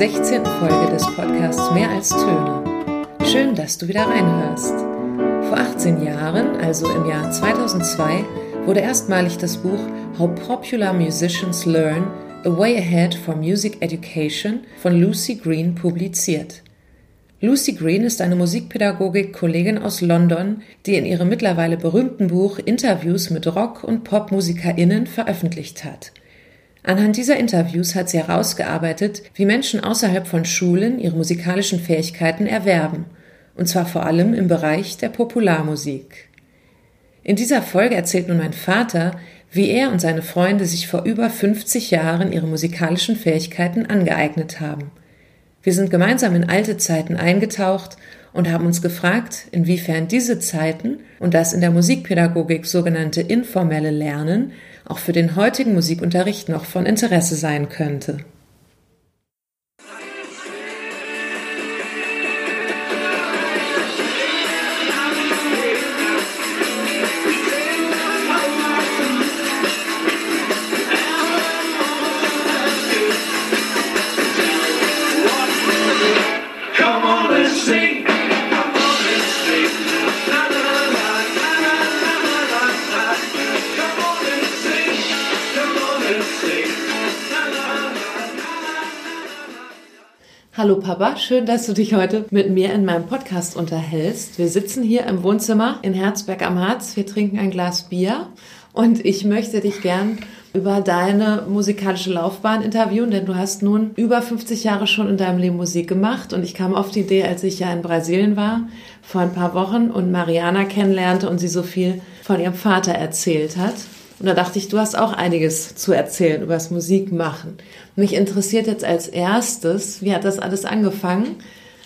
zur 16. Folge des Podcasts Mehr als Töne. Schön, dass du wieder reinhörst. Vor 18 Jahren, also im Jahr 2002, wurde erstmalig das Buch How Popular Musicians Learn A Way Ahead for Music Education von Lucy Green publiziert. Lucy Green ist eine Musikpädagogik-Kollegin aus London, die in ihrem mittlerweile berühmten Buch Interviews mit Rock- und PopmusikerInnen veröffentlicht hat. Anhand dieser Interviews hat sie herausgearbeitet, wie Menschen außerhalb von Schulen ihre musikalischen Fähigkeiten erwerben, und zwar vor allem im Bereich der Popularmusik. In dieser Folge erzählt nun mein Vater, wie er und seine Freunde sich vor über 50 Jahren ihre musikalischen Fähigkeiten angeeignet haben. Wir sind gemeinsam in alte Zeiten eingetaucht und haben uns gefragt, inwiefern diese Zeiten und das in der Musikpädagogik sogenannte informelle Lernen auch für den heutigen Musikunterricht noch von Interesse sein könnte. Hallo Papa, schön, dass du dich heute mit mir in meinem Podcast unterhältst. Wir sitzen hier im Wohnzimmer in Herzberg am Harz. Wir trinken ein Glas Bier und ich möchte dich gern über deine musikalische Laufbahn interviewen, denn du hast nun über 50 Jahre schon in deinem Leben Musik gemacht und ich kam auf die Idee, als ich ja in Brasilien war vor ein paar Wochen und Mariana kennenlernte und sie so viel von ihrem Vater erzählt hat. Und da dachte ich, du hast auch einiges zu erzählen über das Musikmachen. Mich interessiert jetzt als erstes, wie hat das alles angefangen,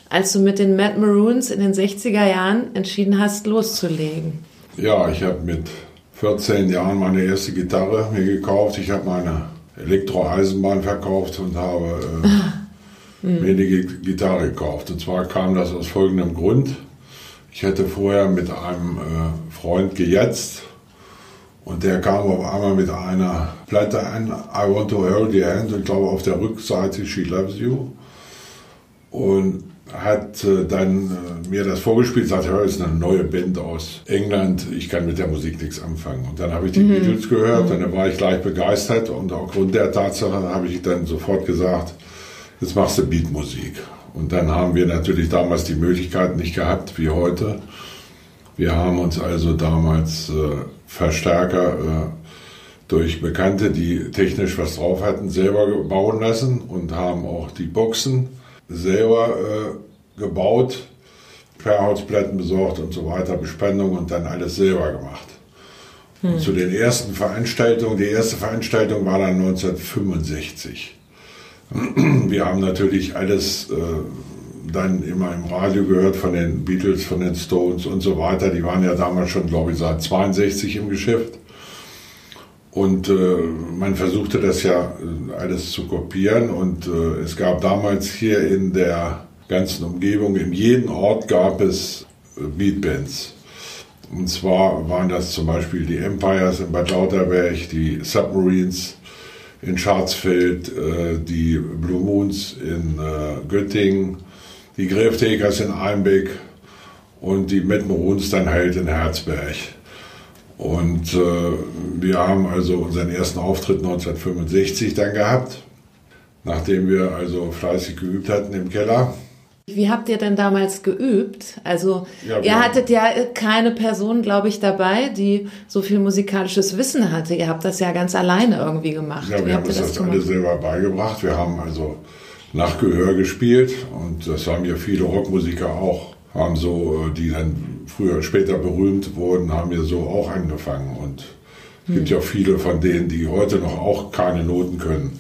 als du mit den Mad Maroons in den 60er Jahren entschieden hast, loszulegen? Ja, ich habe mit 14 Jahren meine erste Gitarre mir gekauft. Ich habe meine Elektroeisenbahn verkauft und habe äh, mir eine Gitarre gekauft. Und zwar kam das aus folgendem Grund. Ich hätte vorher mit einem äh, Freund gejetzt und der kam auf einmal mit einer Platte an, I Want to Hold Your Hand, und ich glaube auf der Rückseite She Loves You. Und hat äh, dann äh, mir das vorgespielt, sagt, hör, ist eine neue Band aus England, ich kann mit der Musik nichts anfangen. Und dann habe ich die mhm. Beatles gehört mhm. und dann war ich gleich begeistert und aufgrund der Tatsache habe ich dann sofort gesagt, jetzt machst du Beatmusik. Und dann haben wir natürlich damals die Möglichkeit nicht gehabt, wie heute. Wir haben uns also damals äh, Verstärker äh, durch Bekannte, die technisch was drauf hatten, selber bauen lassen und haben auch die Boxen selber äh, gebaut, Querholzplatten besorgt und so weiter, Bespendung und dann alles selber gemacht. Hm. Zu den ersten Veranstaltungen, die erste Veranstaltung war dann 1965. Wir haben natürlich alles äh, dann immer im Radio gehört von den Beatles, von den Stones und so weiter. Die waren ja damals schon, glaube ich, seit 62 im Geschäft. Und äh, man versuchte das ja äh, alles zu kopieren. Und äh, es gab damals hier in der ganzen Umgebung, in jedem Ort gab es äh, Beatbands. Und zwar waren das zum Beispiel die Empires in Bad Lauterberg, die Submarines in Schwarzfeld, äh, die Blue Moons in äh, Göttingen, die Gräftekers in Einbeck und die Mettmeruns dann halt in Herzberg. Und äh, wir haben also unseren ersten Auftritt 1965 dann gehabt, nachdem wir also fleißig geübt hatten im Keller. Wie habt ihr denn damals geübt? Also ja, ihr hattet ja keine Person, glaube ich, dabei, die so viel musikalisches Wissen hatte. Ihr habt das ja ganz alleine irgendwie gemacht. Ja, wir haben uns das, das alle selber beigebracht. Wir haben also nach Gehör gespielt und das haben ja viele Rockmusiker auch, haben so, äh, die dann früher, später berühmt wurden, haben ja so auch angefangen und es gibt ja viele von denen, die heute noch auch keine Noten können.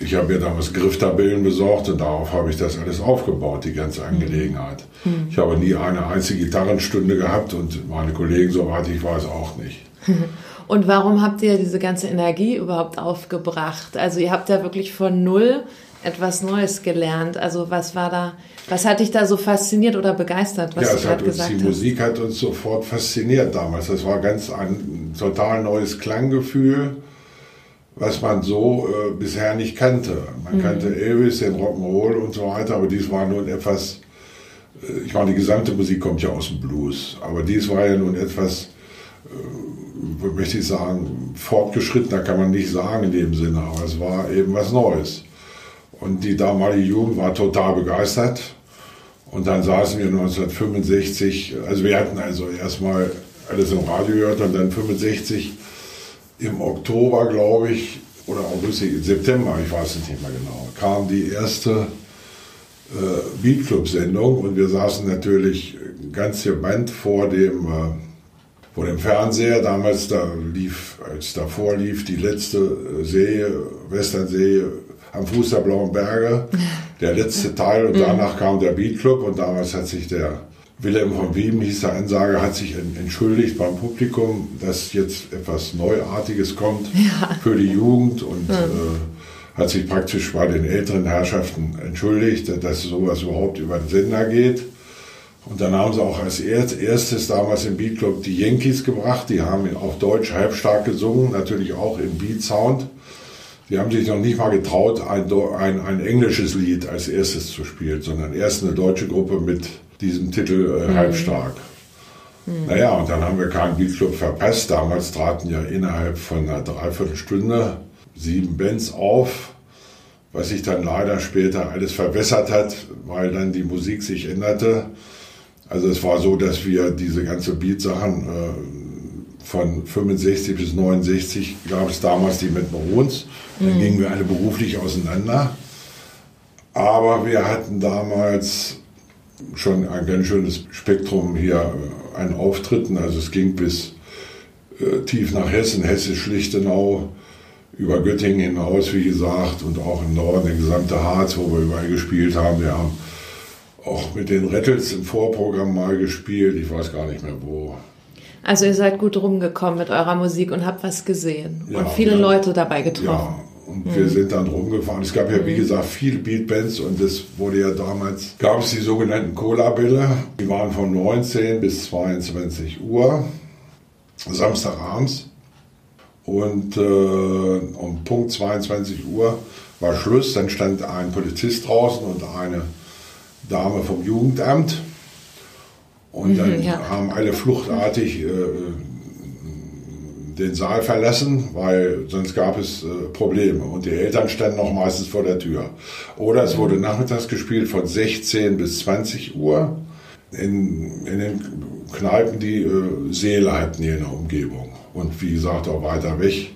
Ich habe mir damals Grifftabellen besorgt und darauf habe ich das alles aufgebaut, die ganze. Angelegenheit. Hm. Ich habe nie eine einzige Gitarrenstunde gehabt und meine Kollegen, soweit ich weiß, auch nicht. Und warum habt ihr diese ganze Energie überhaupt aufgebracht? Also ihr habt ja wirklich von null etwas Neues gelernt. Also was war da, was hat dich da so fasziniert oder begeistert, was ja, du gerade gesagt hast? Die Musik hat uns sofort fasziniert damals. Das war ganz ein total neues Klanggefühl. was man so äh, bisher nicht kannte. Man mhm. kannte Elvis, den Rock'n'Roll und so weiter, aber dies war nun etwas, äh, ich meine, die gesamte Musik kommt ja aus dem Blues, aber dies war ja nun etwas, äh, möchte ich sagen, fortgeschrittener kann man nicht sagen in dem Sinne, aber es war eben was Neues. Und die damalige Jugend war total begeistert. Und dann saßen wir 1965, also wir hatten also erstmal alles im Radio gehört und dann 65 im Oktober, glaube ich, oder August, September, ich weiß es nicht mehr genau, kam die erste äh, Beatclub-Sendung und wir saßen natürlich ganz gebannt vor dem, äh, vor dem Fernseher. Damals da lief, als davor lief, die letzte äh, Serie, Western-Serie am Fuß der Blauen Berge, der letzte Teil und mhm. danach kam der Beatclub und damals hat sich der Wilhelm von Wiem, hieß der Ansager, hat sich entschuldigt beim Publikum, dass jetzt etwas Neuartiges kommt ja. für die Jugend und mhm. äh, hat sich praktisch bei den älteren Herrschaften entschuldigt, dass sowas überhaupt über den Sender geht. Und dann haben sie auch als erstes damals im Beatclub die Yankees gebracht. Die haben auf Deutsch halbstark gesungen, natürlich auch im Beat Sound. Die haben sich noch nicht mal getraut, ein, ein, ein englisches Lied als erstes zu spielen, sondern erst eine deutsche Gruppe mit diesem Titel äh, mhm. halbstark. Mhm. Naja, und dann haben wir keinen Beatclub verpasst. Damals traten ja innerhalb von einer Dreiviertelstunde sieben Bands auf, was sich dann leider später alles verbessert hat, weil dann die Musik sich änderte. Also es war so, dass wir diese ganze Beat-Sachen äh, von 65 bis 69 gab es damals die mit Marons. Dann mhm. gingen wir alle beruflich auseinander. Aber wir hatten damals schon ein ganz schönes Spektrum hier äh, an Auftritten. Also es ging bis äh, tief nach Hessen, Hessisch-Lichtenau, über Göttingen hinaus, wie gesagt, und auch im Norden, der gesamte Harz, wo wir überall gespielt haben. Wir haben auch mit den Rettels im Vorprogramm mal gespielt, ich weiß gar nicht mehr wo. Also ihr seid gut rumgekommen mit eurer Musik und habt was gesehen ja, und viele ja, Leute dabei getroffen. Ja, und mhm. wir sind dann rumgefahren. Es gab ja, wie mhm. gesagt, viele Beatbands und es wurde ja damals, gab es die sogenannten Cola-Bälle. Die waren von 19 bis 22 Uhr, Samstagabends. Und äh, um Punkt 22 Uhr war Schluss. Dann stand ein Polizist draußen und eine Dame vom Jugendamt. Und mhm, dann ja. haben alle fluchtartig äh, den Saal verlassen, weil sonst gab es äh, Probleme und die Eltern standen noch meistens vor der Tür. Oder es wurde nachmittags gespielt von 16 bis 20 Uhr in, in den Kneipen, die äh, Seele hatten hier in der Umgebung. Und wie gesagt, auch weiter weg.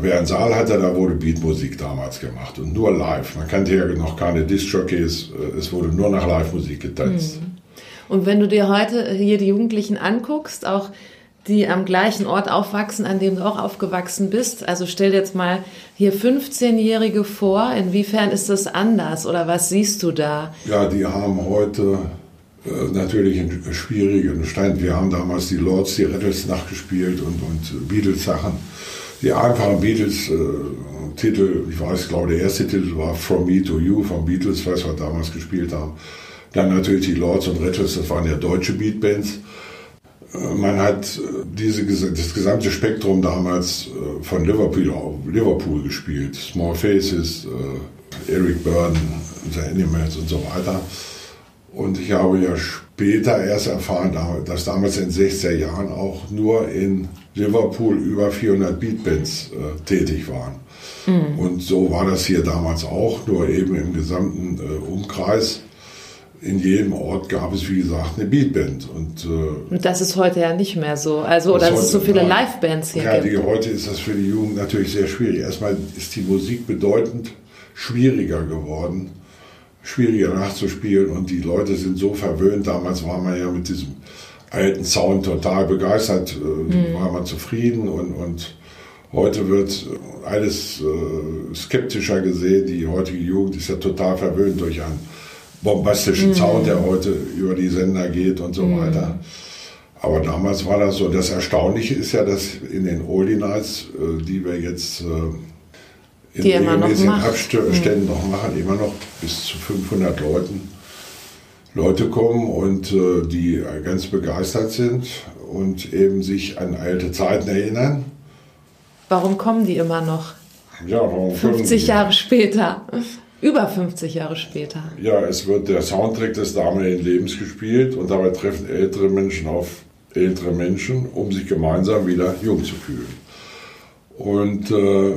Wer einen Saal hatte, da wurde Beatmusik damals gemacht und nur live. Man kannte ja noch keine Disc-Jockeys, äh, es wurde nur nach Live-Musik getanzt. Mhm. Und wenn du dir heute hier die Jugendlichen anguckst, auch die am gleichen Ort aufwachsen, an dem du auch aufgewachsen bist. Also stell dir jetzt mal hier 15-Jährige vor. Inwiefern ist das anders oder was siehst du da? Ja, die haben heute äh, natürlich einen schwierigen Stand. Wir haben damals die Lords, die Rattles nachgespielt und, und Beatles-Sachen. Die einfachen Beatles-Titel, äh, ich weiß, glaube der erste Titel war From Me to You von Beatles, was wir damals gespielt haben. Dann natürlich die Lords und Rattles, das waren ja deutsche Beatbands. Man hat äh, diese, das gesamte Spektrum damals äh, von Liverpool, Liverpool gespielt. Small Faces, äh, Eric Burden, The Animals und so weiter. Und ich habe ja später erst erfahren, dass damals in den 60er Jahren auch nur in Liverpool über 400 Beatbands äh, tätig waren. Mhm. Und so war das hier damals auch, nur eben im gesamten äh, Umkreis in jedem Ort gab es, wie gesagt, eine Beatband. Und, äh, und das ist heute ja nicht mehr so. Also, oder dass es so viele Livebands hier ja, gibt. Die, heute ist das für die Jugend natürlich sehr schwierig. Erstmal ist die Musik bedeutend schwieriger geworden, schwieriger nachzuspielen und die Leute sind so verwöhnt. Damals war man ja mit diesem alten Sound total begeistert, äh, mhm. war man zufrieden und, und Heute wird alles äh, skeptischer gesehen. Die heutige Jugend ist ja total verwöhnt durch einen bombastischen mhm. Sound, der heute über die Sender geht und so mhm. weiter. Aber damals war das so. Das Erstaunliche ist ja, dass in den Oldie Nights, äh, die wir jetzt äh, in die regelmäßigen Abständen mhm. noch machen, immer noch bis zu 500 Leuten Leute kommen und äh, die ganz begeistert sind und eben sich an alte Zeiten erinnern Warum kommen die immer noch? Ja, warum 50 Jahre später. Über 50 Jahre später. Ja, es wird der Soundtrack des damaligen Lebens gespielt und dabei treffen ältere Menschen auf ältere Menschen, um sich gemeinsam wieder jung zu fühlen. Und äh,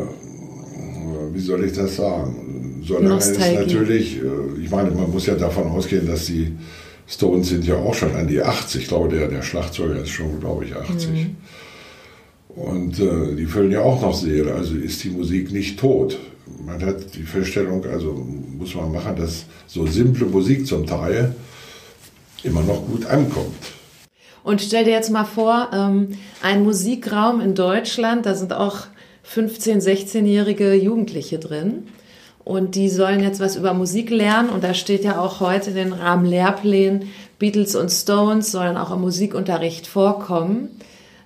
wie soll ich das sagen? Solange es natürlich, äh, ich meine, man muss ja davon ausgehen, dass die Stones sind ja auch schon an die 80. Ich glaube, der, der Schlagzeuger ist schon, glaube ich, 80. Mhm. Und äh, die füllen ja auch noch Seele, also ist die Musik nicht tot. Man hat die Feststellung, also muss man machen, dass so simple Musik zum Teil immer noch gut ankommt. Und stell dir jetzt mal vor, ähm, ein Musikraum in Deutschland, da sind auch 15-, 16-jährige Jugendliche drin. Und die sollen jetzt was über Musik lernen. Und da steht ja auch heute in den Rahmen Lehrplänen, Beatles und Stones sollen auch im Musikunterricht vorkommen.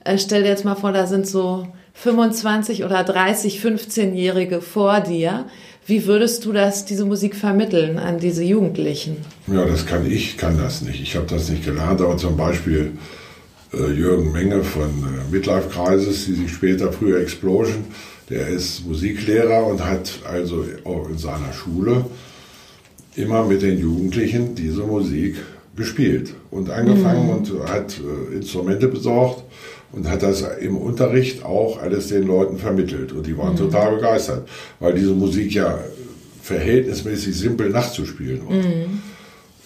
Äh, stell dir jetzt mal vor, da sind so 25 oder 30, 15-Jährige vor dir. Wie würdest du das, diese Musik vermitteln an diese Jugendlichen? Ja, das kann ich, kann das nicht. Ich habe das nicht gelernt, aber zum Beispiel äh, Jürgen Menge von äh, Midlife Crisis, die sich später früher Explosion, der ist Musiklehrer und hat also auch in seiner Schule immer mit den Jugendlichen diese Musik gespielt und angefangen mhm. und hat äh, Instrumente besorgt und hat das im Unterricht auch alles den Leuten vermittelt. Und die waren mhm. total begeistert, weil diese Musik ja verhältnismäßig simpel nachzuspielen war. Mhm.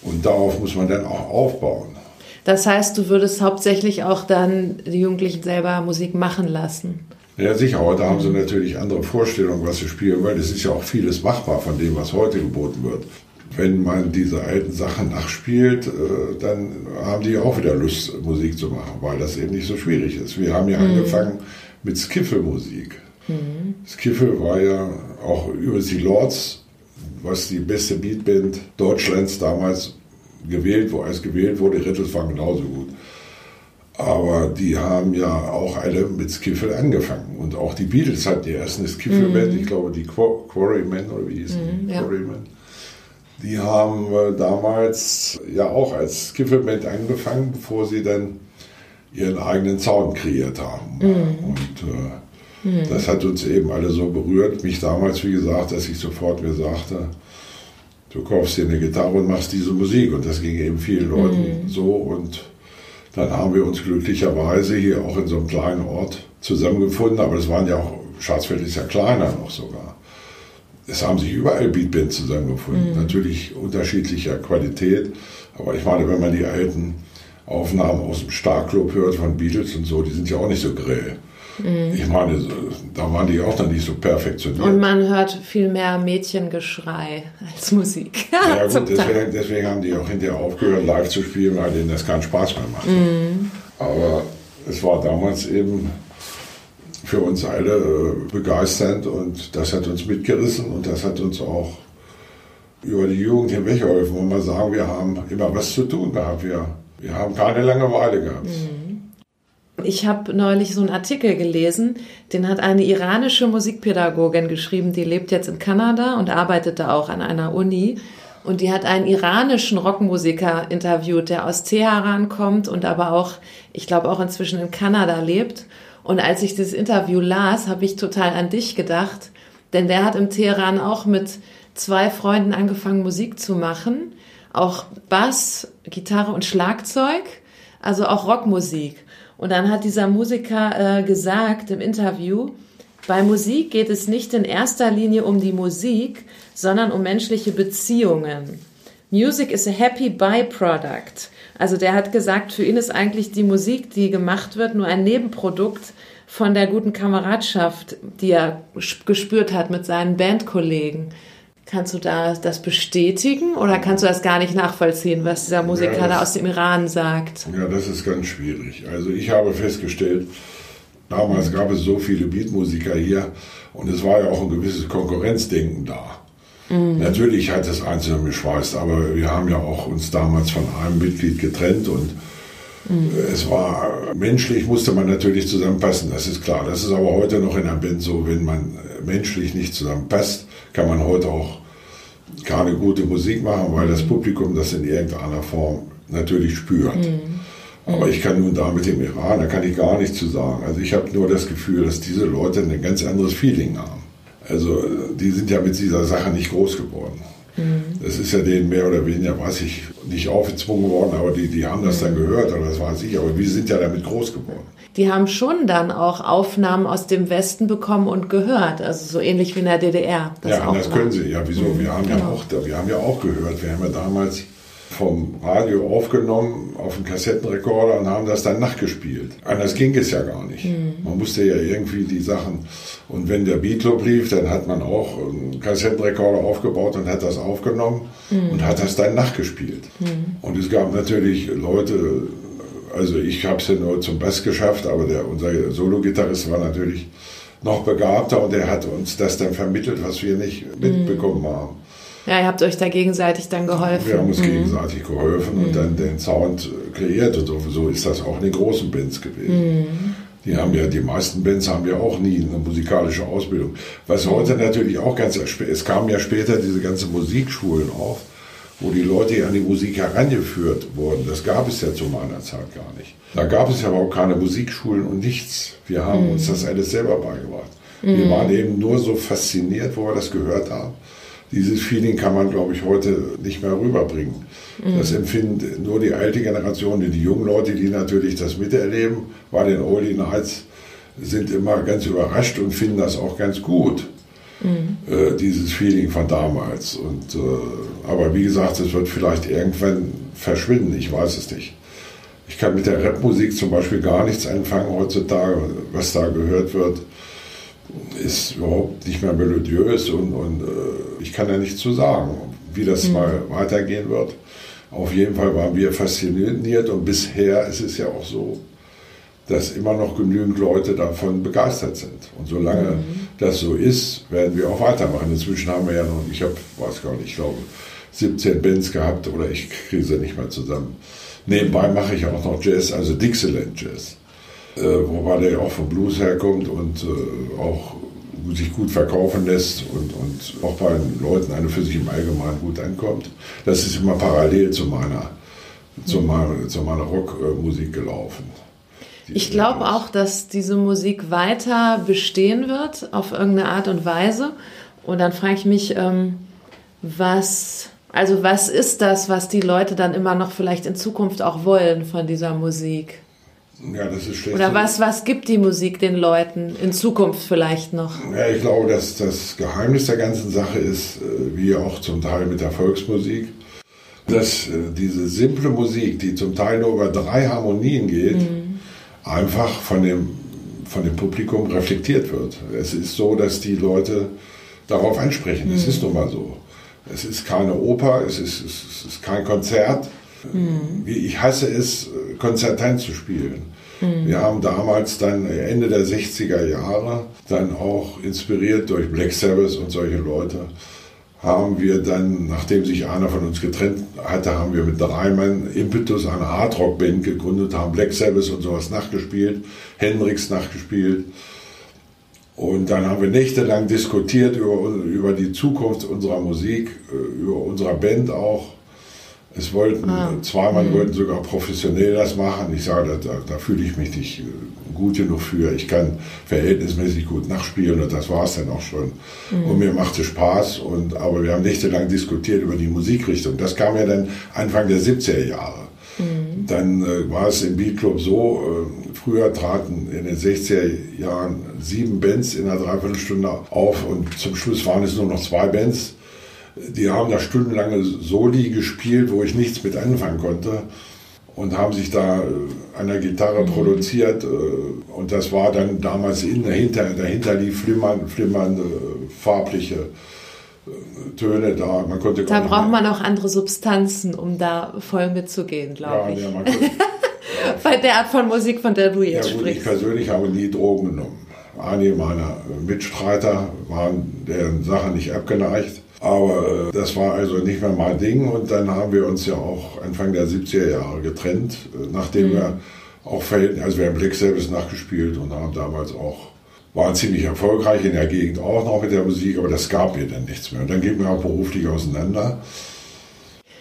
Und darauf muss man dann auch aufbauen. Das heißt, du würdest hauptsächlich auch dann die Jugendlichen selber Musik machen lassen. Ja, sicher, da haben sie mhm. natürlich andere Vorstellungen, was sie spielen wollen. Es ist ja auch vieles machbar von dem, was heute geboten wird wenn man diese alten Sachen nachspielt, äh, dann haben die auch wieder Lust, Musik zu machen, weil das eben nicht so schwierig ist. Wir haben ja mhm. angefangen mit Skiffle-Musik. Mhm. Skiffle war ja auch über die Lords, was die beste Beatband Deutschlands damals gewählt wurde, als gewählt wurde. Rittels waren genauso gut. Aber die haben ja auch alle mit Skiffle angefangen. Und auch die Beatles hatten die erste Skiffle-Band, mhm. ich glaube die Quarrymen oder wie die? Mhm, ja. Quarrymen die haben äh, damals ja auch als Skiffelband angefangen, bevor sie dann ihren eigenen Sound kreiert haben. Mhm. Und äh, mhm. das hat uns eben alle so berührt. Mich damals, wie gesagt, dass ich sofort mir sagte, du kaufst dir eine Gitarre und machst diese Musik. Und das ging eben vielen Leuten mhm. so. Und dann haben wir uns glücklicherweise hier auch in so einem kleinen Ort zusammengefunden. Aber es waren ja auch, Schwarzfeld ist ja kleiner noch sogar es haben sich überall Beatbands zusammengefunden. Mhm. Natürlich unterschiedlicher Qualität, aber ich meine, wenn man die alten Aufnahmen aus dem Starclub hört von Beatles und so, die sind ja auch nicht so grell. Mhm. Ich meine, da waren die auch noch nicht so perfektioniert. Und man hört viel mehr Mädchengeschrei als Musik. ja gut, deswegen, deswegen, haben die auch hinterher aufgehört, live zu spielen, weil denen das keinen Spaß mehr macht. Mhm. Aber es war damals eben für uns alle äh, begeisternd und das hat uns mitgerissen und das hat uns auch über die Jugend hinweggeholfen, wo man sagen, wir haben immer was zu tun gehabt. Wir, wir haben keine Langeweile gehabt. Mhm. Ich habe neulich so einen Artikel gelesen, den hat eine iranische Musikpädagogin geschrieben, die lebt jetzt in Kanada und arbeitet da auch an einer Uni. Und die hat einen iranischen Rockmusiker interviewt, der aus Teheran kommt und aber auch, ich glaube, auch inzwischen in Kanada lebt. Und als ich das Interview las, habe ich total an dich gedacht, denn der hat im Teheran auch mit zwei Freunden angefangen, Musik zu machen, auch Bass, Gitarre und Schlagzeug, also auch Rockmusik. Und dann hat dieser Musiker äh, gesagt im Interview, bei Musik geht es nicht in erster Linie um die Musik, sondern um menschliche Beziehungen. Music is a happy byproduct. Also der hat gesagt, für ihn ist eigentlich die Musik, die gemacht wird, nur ein Nebenprodukt von der guten Kameradschaft, die er gespürt hat mit seinen Bandkollegen. Kannst du da das bestätigen oder kannst du das gar nicht nachvollziehen, was dieser Musiker ja, das, da aus dem Iran sagt? Ja, das ist ganz schwierig. Also ich habe festgestellt, damals gab es so viele Beatmusiker hier und es war ja auch ein gewisses Konkurrenzdenken da. Mhm. Natürlich hat es Einzelne geschweißt, aber wir haben ja auch uns damals von einem Mitglied getrennt und mhm. es war menschlich musste man natürlich zusammenpassen, das ist klar. Das ist aber heute noch in der Band so, wenn man menschlich nicht zusammenpasst, kann man heute auch keine gute Musik machen, weil das Publikum das in irgendeiner Form natürlich spürt. Mhm. Aber ich kann nun da mit dem Iran, da kann ich gar nichts zu sagen. Also ich habe nur das Gefühl, dass diese Leute ein ganz anderes Feeling haben. Also die sind ja mit dieser Sache nicht groß geworden. Mhm. Das ist ja denen mehr oder weniger, weiß ich, nicht aufgezwungen worden, aber die, die haben das dann gehört oder das weiß ich. Aber wir sind ja damit groß geworden. Die haben schon dann auch Aufnahmen aus dem Westen bekommen und gehört, also so ähnlich wie in der DDR. Ja, das können sie. Ja, wieso? Wir haben genau. ja auch, wir haben ja auch gehört. Wir haben ja damals vom Radio aufgenommen auf einen Kassettenrekorder und haben das dann nachgespielt. Anders ging es ja gar nicht. Mhm. Man musste ja irgendwie die Sachen, und wenn der Beatclub lief, dann hat man auch einen Kassettenrekorder aufgebaut und hat das aufgenommen mhm. und hat das dann nachgespielt. Mhm. Und es gab natürlich Leute, also ich habe es ja nur zum Bass geschafft, aber der, unser Solo-Gitarrist war natürlich noch begabter und er hat uns das dann vermittelt, was wir nicht mitbekommen haben. Ja, ihr habt euch da gegenseitig dann geholfen. Wir haben uns mhm. gegenseitig geholfen mhm. und dann den Sound kreiert und so ist das auch in den großen Bands gewesen. Mhm. Die haben ja, die meisten Bands haben ja auch nie eine musikalische Ausbildung. Was heute natürlich auch ganz, es kamen ja später diese ganzen Musikschulen auf, wo die Leute an die Musik herangeführt wurden. Das gab es ja zu meiner Zeit gar nicht. Da gab es ja überhaupt keine Musikschulen und nichts. Wir haben mhm. uns das alles selber beigebracht. Wir mhm. waren eben nur so fasziniert, wo wir das gehört haben dieses Feeling kann man, glaube ich, heute nicht mehr rüberbringen. Mhm. Das empfinden nur die alte Generation, die jungen Leute, die natürlich das miterleben, bei den Oldie Nights, sind immer ganz überrascht und finden das auch ganz gut. Mhm. Äh, dieses Feeling von damals. Und, äh, aber wie gesagt, es wird vielleicht irgendwann verschwinden, ich weiß es nicht. Ich kann mit der Rapmusik zum Beispiel gar nichts anfangen heutzutage, was da gehört wird ist überhaupt nicht mehr melodiös und, und äh, ich kann da nichts zu sagen, wie das mhm. mal weitergehen wird. Auf jeden Fall waren wir fasziniert und bisher ist es ja auch so, dass immer noch genügend Leute davon begeistert sind. Und solange mhm. das so ist, werden wir auch weitermachen. Inzwischen haben wir ja noch, ich habe, weiß gar nicht, ich glaube, 17 Bands gehabt oder ich kriege sie nicht mehr zusammen. Nebenbei mache ich auch noch Jazz, also Dixieland Jazz äh, wobei der ja auch vom Blues herkommt und äh, auch sich gut verkaufen lässt und, und auch bei den Leuten eine für sich im Allgemeinen gut ankommt. Das ist immer parallel zu meiner, zu meiner, zu meiner Rockmusik gelaufen. Ich glaube auch, dass diese Musik weiter bestehen wird auf irgendeine Art und Weise. Und dann frage ich mich, ähm, was, also was ist das, was die Leute dann immer noch vielleicht in Zukunft auch wollen von dieser Musik? Ja, das ist schlecht. Oder was, was gibt die Musik den Leuten in Zukunft vielleicht noch? Ja, ich glaube, dass das Geheimnis der ganzen Sache ist, äh, wie auch zum Teil mit der Volksmusik, dass äh, diese simple Musik, die zum Teil nur über drei Harmonien geht, mhm. einfach von dem, von dem Publikum reflektiert wird. Es ist so, dass die Leute darauf ansprechen. Es mhm. ist nun mal so. Es ist keine Oper, es ist, es ist kein Konzert. Mhm. Ich hasse es, Konzertant zu spielen. Mhm. Wir haben damals dann Ende der 60er Jahre dann auch inspiriert durch Black Sabbath und solche Leute haben wir dann, nachdem sich einer von uns getrennt hatte, haben wir mit drei Mann Impetus eine Hardrock-Band gegründet, haben Black Sabbath und sowas nachgespielt, Hendrix nachgespielt. Und dann haben wir nächtelang diskutiert über, über die Zukunft unserer Musik, äh, über unserer Band auch. Es wollten, ah. zweimal mhm. wollten sogar professionell das machen. Ich sage, da, da fühle ich mich nicht äh, gut genug für. Ich kann verhältnismäßig gut nachspielen und das war es dann auch schon. Mhm. Und mir machte Spaß. Und, aber wir haben nächtelang diskutiert über die Musikrichtung. Das kam ja dann Anfang der 70er Jahre. Mhm. Dann äh, war es im Beatclub so, äh, früher traten in den 60er Jahren sieben Bands in einer Dreiviertelstunde auf und zum Schluss waren es nur noch zwei Bands die haben da stundenlange Soli gespielt, wo ich nichts mit anfangen konnte und haben sich da an der Gitarre mhm. produziert äh, und das war dann damals in, dahinter, dahinter lief flimmern, flimmernde farbliche äh, Töne da. Man konnte da braucht man auch andere Substanzen, um da voll mitzugehen, glaube ja, ich. Ja, man konnte, Bei der Art von Musik, von der du jetzt ja, gut, sprichst. Ich persönlich habe nie Drogen genommen. Einige meiner Mitstreiter waren deren Sache nicht abgeneigt. Aber äh, das war also nicht mehr mein Ding und dann haben wir uns ja auch Anfang der 70er Jahre getrennt, äh, nachdem mhm. wir auch Verhältnis, also wir haben Black Sabbath nachgespielt und haben damals auch, waren ziemlich erfolgreich in der Gegend auch noch mit der Musik, aber das gab mir dann nichts mehr. Und dann ging wir auch beruflich auseinander,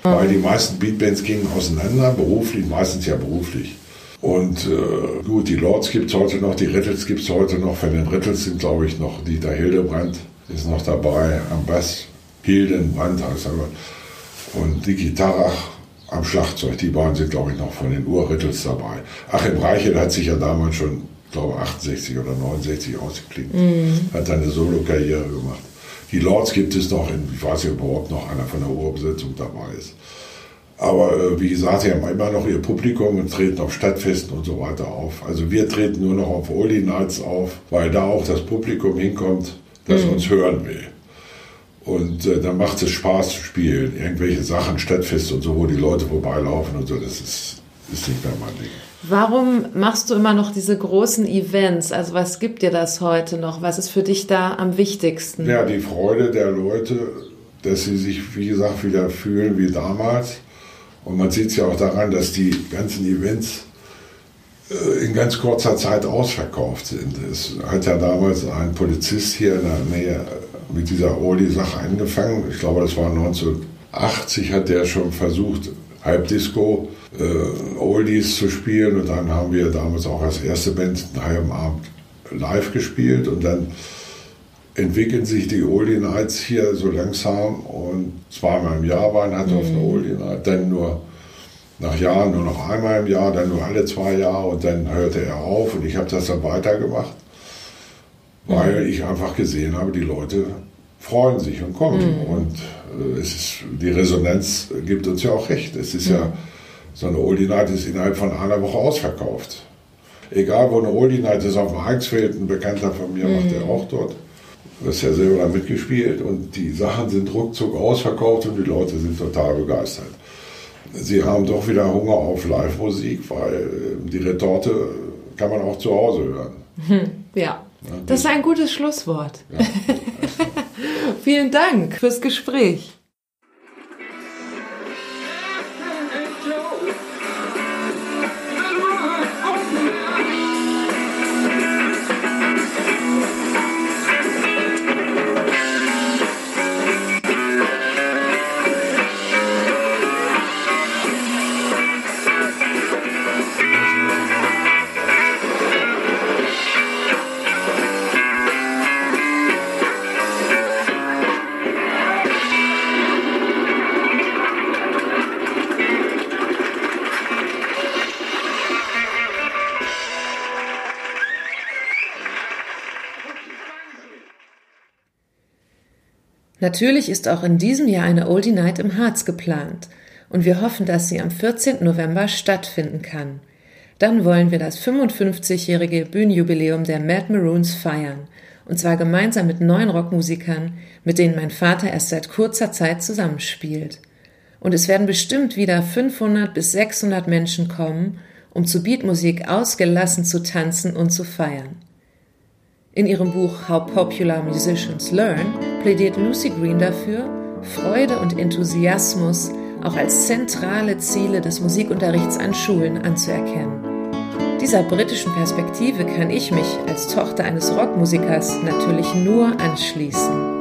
mhm. weil die meisten Beatbands gingen auseinander, beruflich, meistens ja beruflich. Und äh, gut, die Lords gibt es heute noch, die Rittels gibt es heute noch. Von den Rittels sind, glaube ich, noch Dieter Hildebrand ist noch dabei am Bass. Hildenbrand heißt er. Und Dicky Tarach am Schlagzeug. Die beiden sind, glaube ich, noch von den Urrittels dabei. Achim Reichel hat sich ja damals schon, glaube 68 oder 69 ausgeklingt. Mhm. Hat eine Solo-Karriere gemacht. Die Lords gibt es noch, in, ich weiß nicht, ob überhaupt noch einer von der Urbesetzung dabei ist. Aber äh, wie gesagt, sie haben immer noch ihr Publikum und treten auf Stadtfesten und so weiter auf. Also wir treten nur noch auf Oldie Nights auf, weil da auch das Publikum hinkommt, das mhm. uns hören will. Und äh, dann macht es Spaß zu spielen. Irgendwelche Sachen, Stadtfeste und so, wo die Leute vorbeilaufen und so, das ist, ist nicht mehr mein Ding. Warum machst du immer noch diese großen Events? Also was gibt dir das heute noch? Was ist für dich da am wichtigsten? Ja, die Freude der Leute, dass sie sich, wie gesagt, wieder fühlen wie damals. Und man sieht es ja auch daran, dass die ganzen Events äh, in ganz kurzer Zeit ausverkauft sind. Es hat ja damals ein Polizist hier in der Nähe mit dieser Oldie-Sache angefangen. Ich glaube, das war 1980, hat der schon versucht, Halbdisco äh, Oldies zu spielen. Und dann haben wir damals auch als erste Band einen halben Abend live gespielt. Und dann entwickeln sich die Oldie Nights hier so langsam. Und zweimal im Jahr waren halt mhm. auf eine Oldie Night, dann nur nach Jahren nur noch einmal im Jahr, dann nur alle zwei Jahre und dann hörte er auf und ich habe das dann weitergemacht weil ich einfach gesehen habe, die Leute freuen sich und kommen. Mhm. Und äh, es ist, die Resonanz gibt uns ja auch recht. Es ist mhm. ja, so eine Oldie Night ist innerhalb von einer Woche ausverkauft. Egal, wo eine Oldie Night ist, auf dem Eichsfeld, ein Bekannter von mir mhm. macht der auch dort. Du hast ja selber da mitgespielt und die Sachen sind ruckzuck ausverkauft und die Leute sind total begeistert. Sie haben doch wieder Hunger auf Live-Musik, weil äh, die Retorte kann man auch zu Hause hören. Ja. Das ist ein gutes Schlusswort. Vielen Dank fürs Gespräch. Natürlich ist auch in diesem Jahr eine Oldie Night im Harz geplant und wir hoffen, dass sie am 14. November stattfinden kann. Dann wollen wir das 55-jährige Bühnenjubiläum der Mad Maroons feiern und zwar gemeinsam mit neuen Rockmusikern, mit denen mein Vater erst seit kurzer Zeit zusammenspielt. Und es werden bestimmt wieder 500 bis 600 Menschen kommen, um zu Beatmusik ausgelassen zu tanzen und zu feiern. In ihrem Buch How Popular Musicians Learn plädiert Lucy Green dafür, Freude und Enthusiasmus auch als zentrale Ziele des Musikunterrichts an Schulen anzuerkennen. Dieser britischen Perspektive kann ich mich als Tochter eines Rockmusikers natürlich nur anschließen.